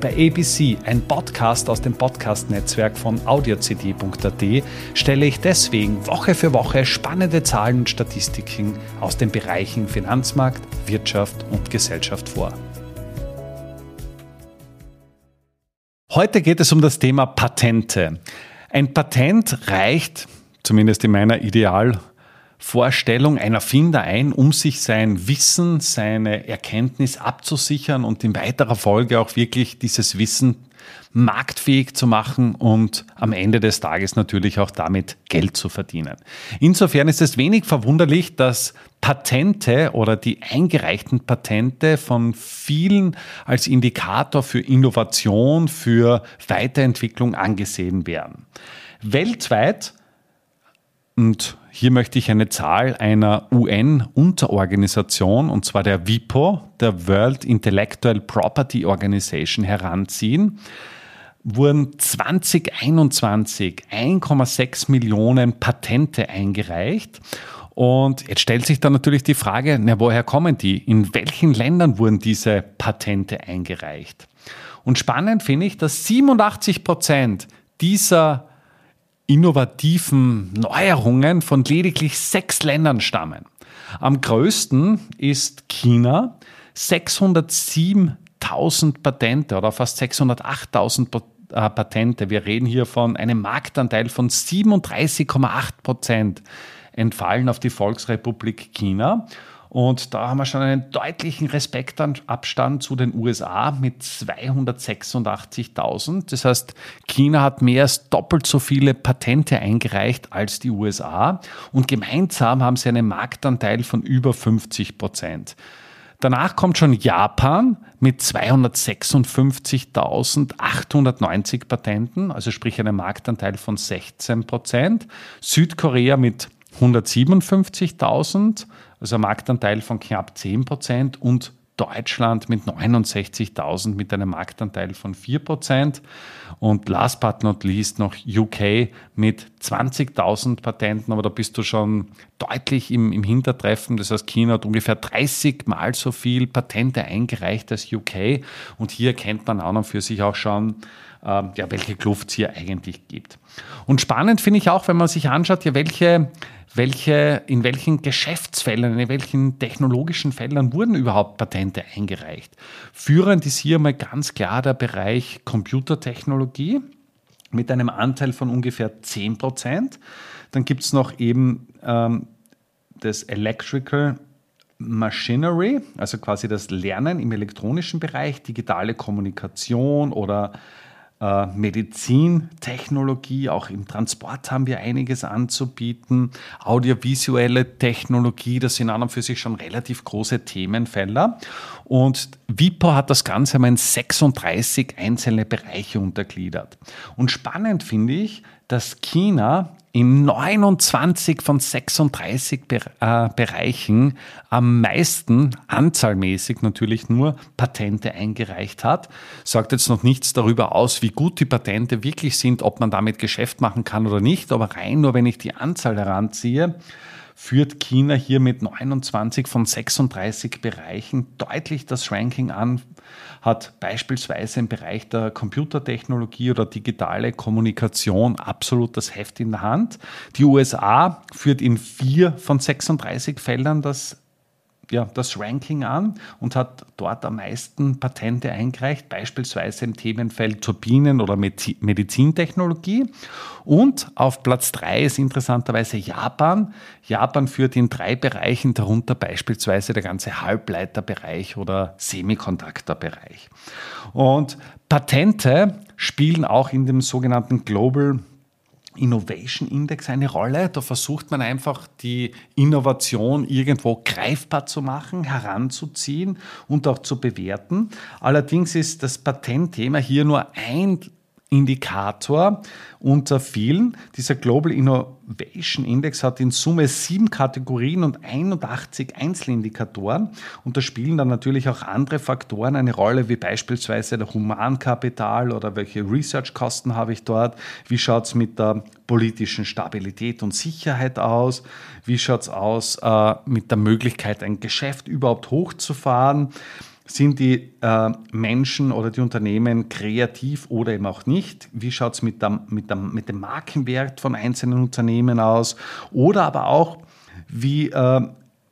Bei ABC, ein Podcast aus dem Podcast-Netzwerk von audiocd.at, stelle ich deswegen Woche für Woche spannende Zahlen und Statistiken aus den Bereichen Finanzmarkt, Wirtschaft und Gesellschaft vor. Heute geht es um das Thema Patente. Ein Patent reicht, zumindest in meiner Ideal- Vorstellung ein Erfinder ein, um sich sein Wissen, seine Erkenntnis abzusichern und in weiterer Folge auch wirklich dieses Wissen marktfähig zu machen und am Ende des Tages natürlich auch damit Geld zu verdienen. Insofern ist es wenig verwunderlich, dass Patente oder die eingereichten Patente von vielen als Indikator für Innovation, für Weiterentwicklung angesehen werden. Weltweit und hier möchte ich eine Zahl einer UN-Unterorganisation, und zwar der WIPO, der World Intellectual Property Organization, heranziehen. Wurden 2021 1,6 Millionen Patente eingereicht. Und jetzt stellt sich dann natürlich die Frage, na, woher kommen die? In welchen Ländern wurden diese Patente eingereicht? Und spannend finde ich, dass 87 Prozent dieser innovativen Neuerungen von lediglich sechs Ländern stammen. Am größten ist China, 607.000 Patente oder fast 608.000 äh, Patente. Wir reden hier von einem Marktanteil von 37,8 Prozent entfallen auf die Volksrepublik China. Und da haben wir schon einen deutlichen Respektabstand zu den USA mit 286.000. Das heißt, China hat mehr als doppelt so viele Patente eingereicht als die USA. Und gemeinsam haben sie einen Marktanteil von über 50 Prozent. Danach kommt schon Japan mit 256.890 Patenten, also sprich einem Marktanteil von 16 Prozent. Südkorea mit 157.000, also ein Marktanteil von knapp 10 Prozent und Deutschland mit 69.000 mit einem Marktanteil von 4 Prozent und last but not least noch UK mit 20.000 Patenten, aber da bist du schon deutlich im, im Hintertreffen. Das heißt, China hat ungefähr 30 mal so viel Patente eingereicht als UK und hier kennt man an und für sich auch schon, äh, ja, welche Kluft es hier eigentlich gibt. Und spannend finde ich auch, wenn man sich anschaut, ja, welche welche, in welchen Geschäftsfeldern, in welchen technologischen Feldern wurden überhaupt Patente eingereicht. Führend ist hier mal ganz klar der Bereich Computertechnologie mit einem Anteil von ungefähr 10 Prozent. Dann gibt es noch eben ähm, das Electrical Machinery, also quasi das Lernen im elektronischen Bereich, digitale Kommunikation oder äh, Medizintechnologie, auch im Transport haben wir einiges anzubieten, audiovisuelle Technologie, das sind an und für sich schon relativ große Themenfelder. Und WIPO hat das Ganze mal in 36 einzelne Bereiche untergliedert. Und spannend finde ich, dass China in 29 von 36 äh, Bereichen am meisten, anzahlmäßig natürlich nur, Patente eingereicht hat. Sagt jetzt noch nichts darüber aus, wie gut die Patente wirklich sind, ob man damit Geschäft machen kann oder nicht, aber rein nur, wenn ich die Anzahl heranziehe, führt China hier mit 29 von 36 Bereichen deutlich das Ranking an, hat beispielsweise im Bereich der Computertechnologie oder digitale Kommunikation absolut das Heft in der Hand. Die USA führt in vier von 36 Feldern das ja, das Ranking an und hat dort am meisten Patente eingereicht, beispielsweise im Themenfeld Turbinen oder Medizintechnologie. Und auf Platz drei ist interessanterweise Japan. Japan führt in drei Bereichen, darunter beispielsweise der ganze Halbleiterbereich oder Semiconductor-Bereich. Und Patente spielen auch in dem sogenannten Global Innovation Index eine Rolle. Da versucht man einfach die Innovation irgendwo greifbar zu machen, heranzuziehen und auch zu bewerten. Allerdings ist das Patentthema hier nur ein Indikator unter vielen. Dieser Global Innovation Index hat in Summe sieben Kategorien und 81 Einzelindikatoren. Und da spielen dann natürlich auch andere Faktoren eine Rolle, wie beispielsweise der Humankapital oder welche Research-Kosten habe ich dort. Wie schaut es mit der politischen Stabilität und Sicherheit aus? Wie schaut es aus äh, mit der Möglichkeit, ein Geschäft überhaupt hochzufahren? Sind die äh, Menschen oder die Unternehmen kreativ oder eben auch nicht? Wie schaut es mit, mit, mit dem Markenwert von einzelnen Unternehmen aus? Oder aber auch, wie, äh,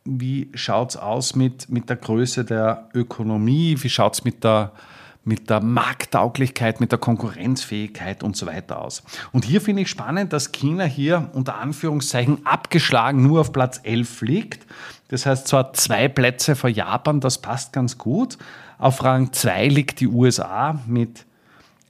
wie schaut es aus mit, mit der Größe der Ökonomie? Wie schaut es mit der mit der Markttauglichkeit, mit der Konkurrenzfähigkeit und so weiter aus. Und hier finde ich spannend, dass China hier unter Anführungszeichen abgeschlagen nur auf Platz 11 liegt. Das heißt zwar zwei Plätze vor Japan, das passt ganz gut. Auf Rang 2 liegt die USA mit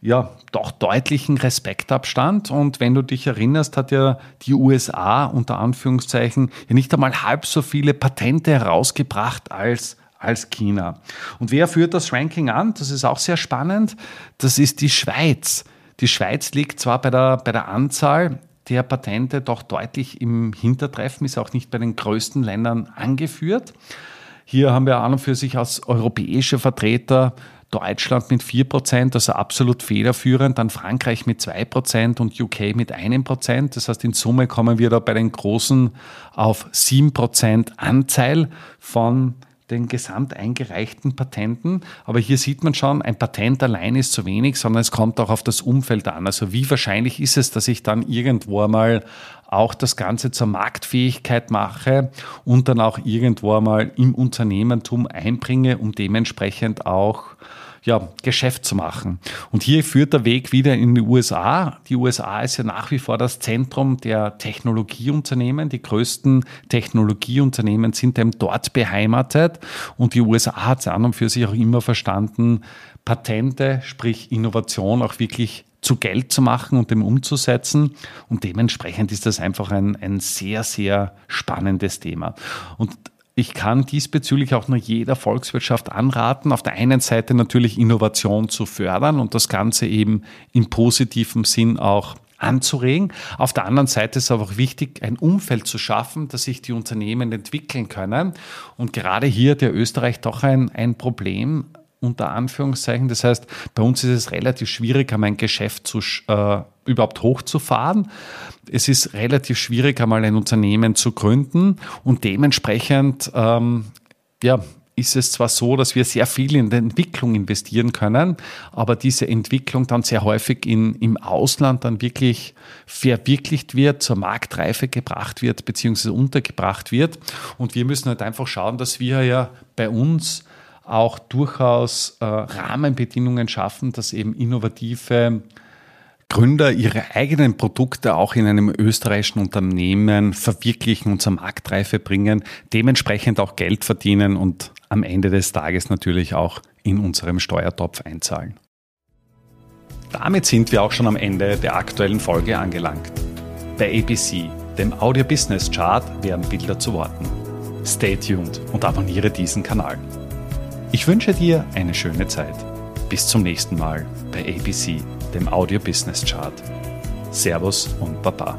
ja, doch deutlichen Respektabstand. Und wenn du dich erinnerst, hat ja die USA unter Anführungszeichen nicht einmal halb so viele Patente herausgebracht als als China. Und wer führt das Ranking an? Das ist auch sehr spannend. Das ist die Schweiz. Die Schweiz liegt zwar bei der, bei der Anzahl der Patente doch deutlich im Hintertreffen, ist auch nicht bei den größten Ländern angeführt. Hier haben wir an und für sich als europäische Vertreter Deutschland mit 4%, also absolut federführend, dann Frankreich mit 2% und UK mit 1%. Das heißt, in Summe kommen wir da bei den Großen auf 7% Anteil von den gesamt eingereichten Patenten. Aber hier sieht man schon, ein Patent allein ist zu wenig, sondern es kommt auch auf das Umfeld an. Also wie wahrscheinlich ist es, dass ich dann irgendwo einmal auch das Ganze zur Marktfähigkeit mache und dann auch irgendwo einmal im Unternehmertum einbringe, um dementsprechend auch ja, Geschäft zu machen. Und hier führt der Weg wieder in die USA. Die USA ist ja nach wie vor das Zentrum der Technologieunternehmen. Die größten Technologieunternehmen sind eben dort beheimatet. Und die USA hat es an und für sich auch immer verstanden, Patente, sprich Innovation auch wirklich zu Geld zu machen und dem umzusetzen. Und dementsprechend ist das einfach ein, ein sehr, sehr spannendes Thema. Und ich kann diesbezüglich auch nur jeder Volkswirtschaft anraten, auf der einen Seite natürlich Innovation zu fördern und das Ganze eben im positiven Sinn auch anzuregen. Auf der anderen Seite ist es aber auch wichtig, ein Umfeld zu schaffen, dass sich die Unternehmen entwickeln können. Und gerade hier hat ja Österreich doch ein, ein Problem, unter Anführungszeichen. Das heißt, bei uns ist es relativ schwierig, einmal ein Geschäft zu, äh, überhaupt hochzufahren. Es ist relativ schwierig, einmal ein Unternehmen zu gründen und dementsprechend ähm, ja, ist es zwar so, dass wir sehr viel in die Entwicklung investieren können, aber diese Entwicklung dann sehr häufig in, im Ausland dann wirklich verwirklicht wird, zur Marktreife gebracht wird, beziehungsweise untergebracht wird. Und wir müssen halt einfach schauen, dass wir ja bei uns auch durchaus äh, Rahmenbedingungen schaffen, dass eben innovative Gründer ihre eigenen Produkte auch in einem österreichischen Unternehmen verwirklichen und zur Marktreife bringen, dementsprechend auch Geld verdienen und am Ende des Tages natürlich auch in unserem Steuertopf einzahlen. Damit sind wir auch schon am Ende der aktuellen Folge angelangt. Bei ABC, dem Audio Business Chart, werden Bilder zu Worten. Stay tuned und abonniere diesen Kanal. Ich wünsche dir eine schöne Zeit. Bis zum nächsten Mal bei ABC, dem Audio Business Chart. Servus und Baba.